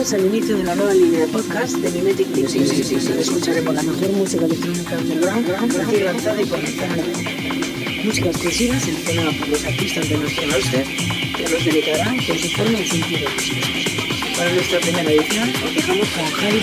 Bienvenidos al inicio de la nueva línea de podcast de Mimetic Music. Sí, sí, sí, Escucharemos la mejor música electrónica underground, recién lanzada y conectada Música exclusiva seleccionada por los artistas de nuestro roster que nos dedicarán con su forma y sentido. Para nuestra primera edición, os dejamos con Javi.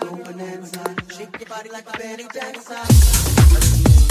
bonanza. Shake your body like a Benny Jackson.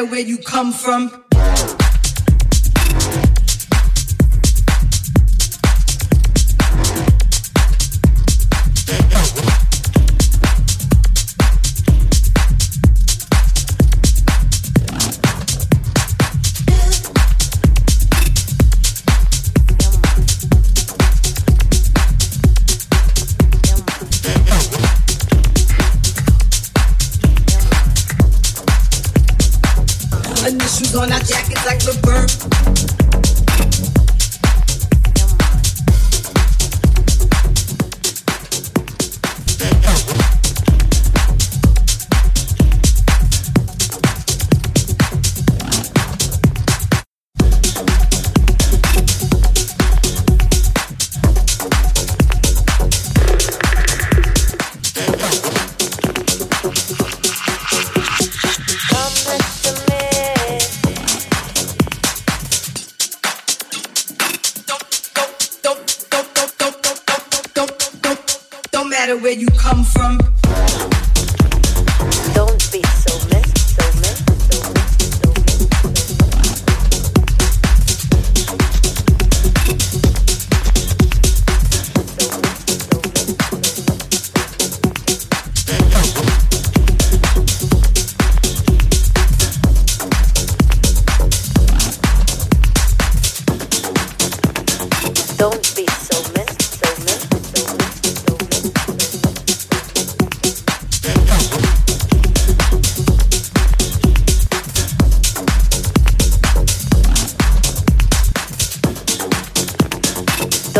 matter where you come from.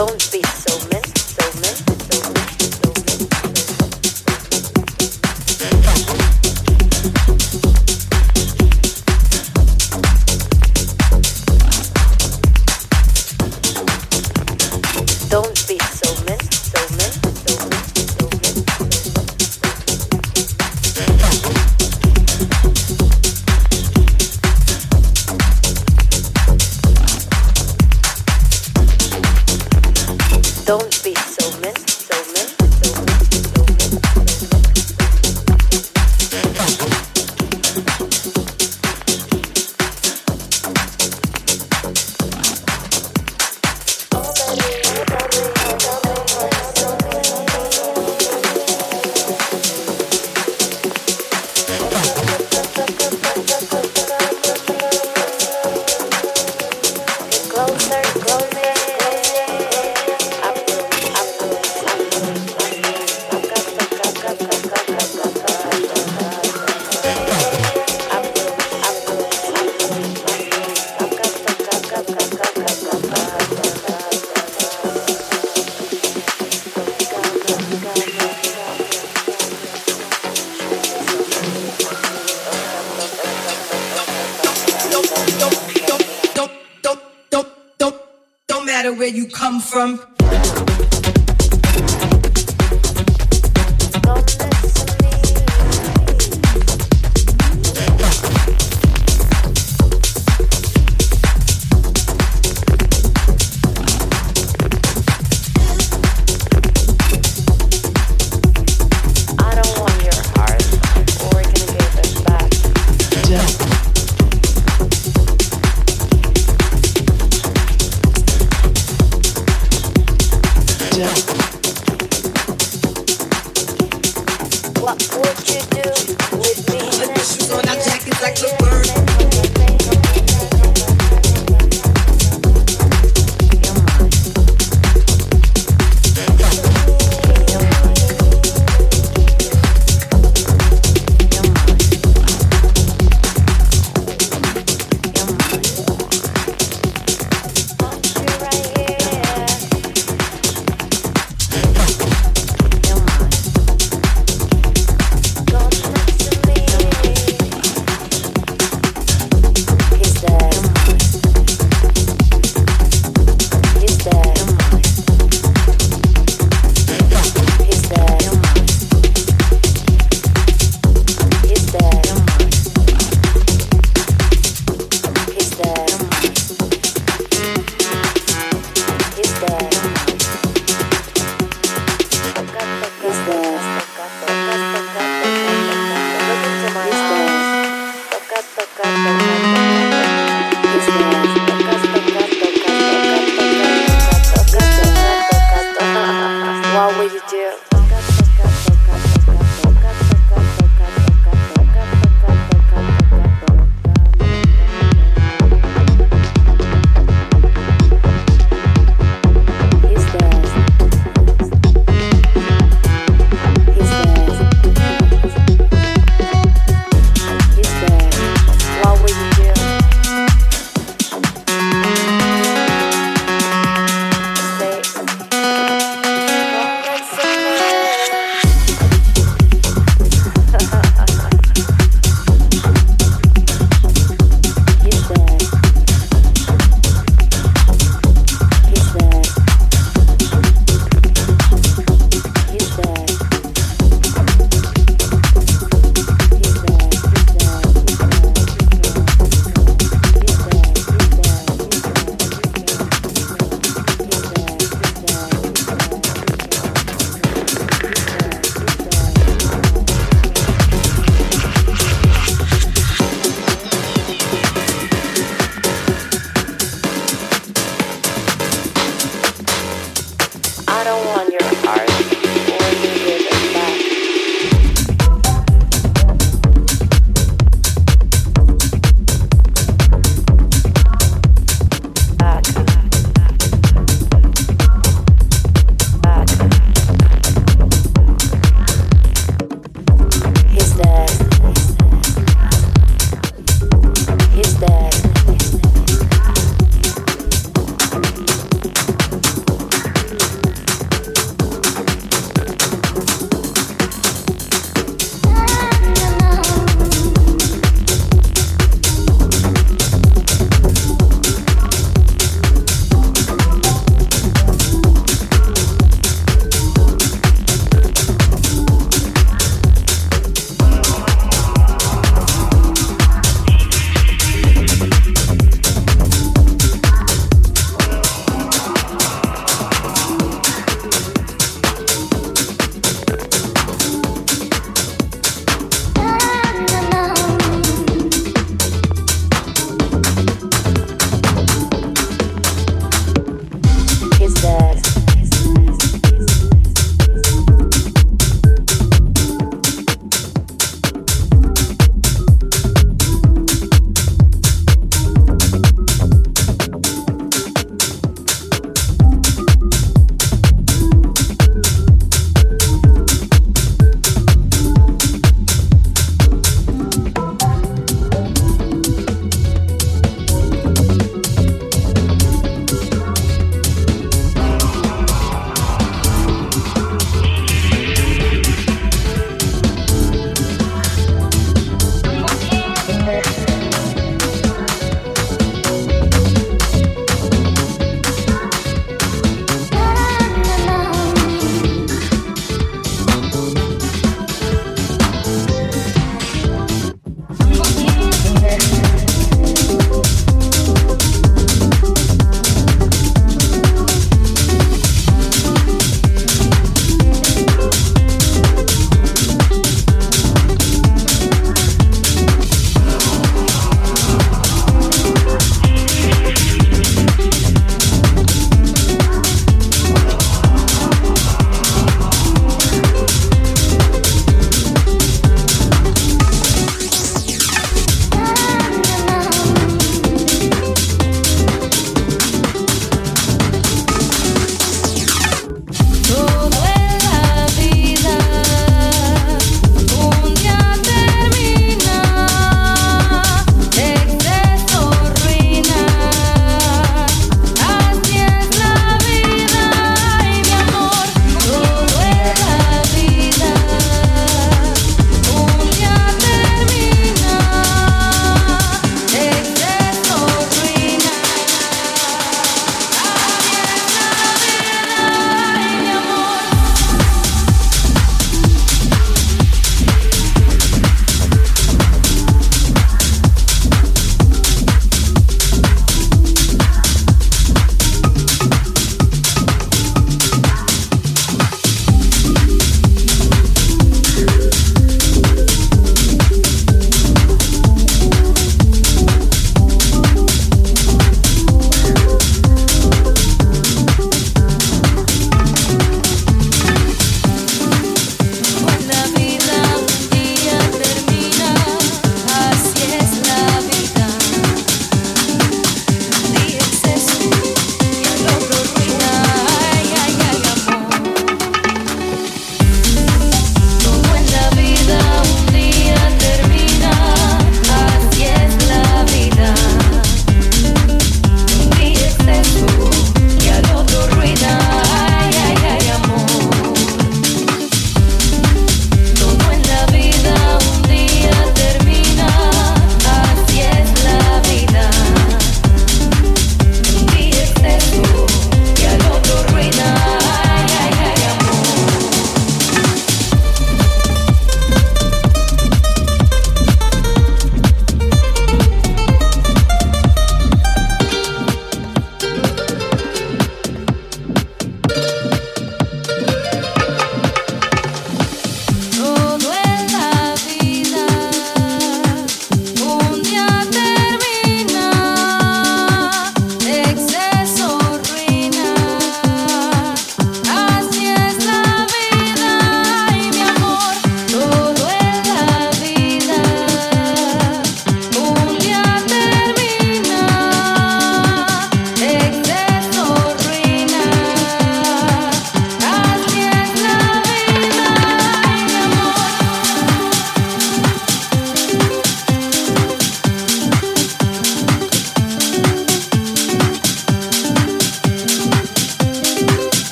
Don't be so mean.